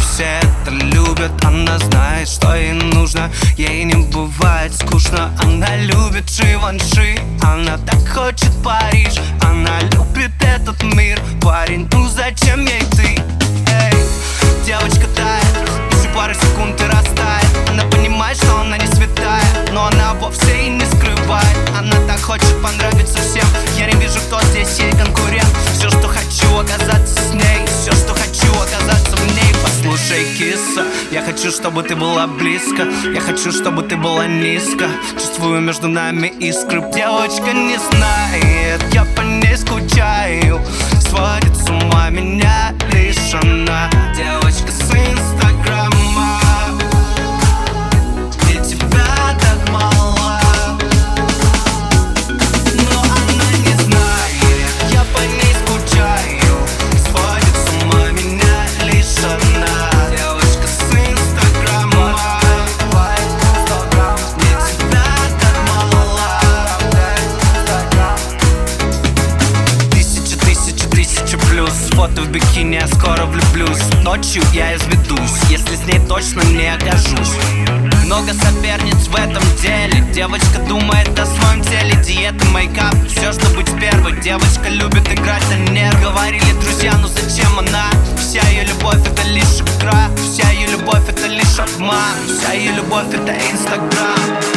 все это любят. Она знает, что ей нужно. Ей не бывает скучно. Она любит Живанши Она так хочет Париж Она любит этот мир Парень, ну зачем ей ты? Я хочу, чтобы ты была близко. Я хочу, чтобы ты была низко. Чувствую между нами искры. Девочка не знает, я по ней скучаю. Сводит с ума меня плюс. Фото в бикини, я скоро влюблюсь. Ночью я изведусь, если с ней точно не окажусь. Много соперниц в этом деле. Девочка думает о своем теле. Диета, мейкап, все, что быть первой. Девочка любит играть на нерв Говорили друзья, ну зачем она? Вся ее любовь это лишь игра. Вся ее любовь это лишь обман. Вся ее любовь это инстаграм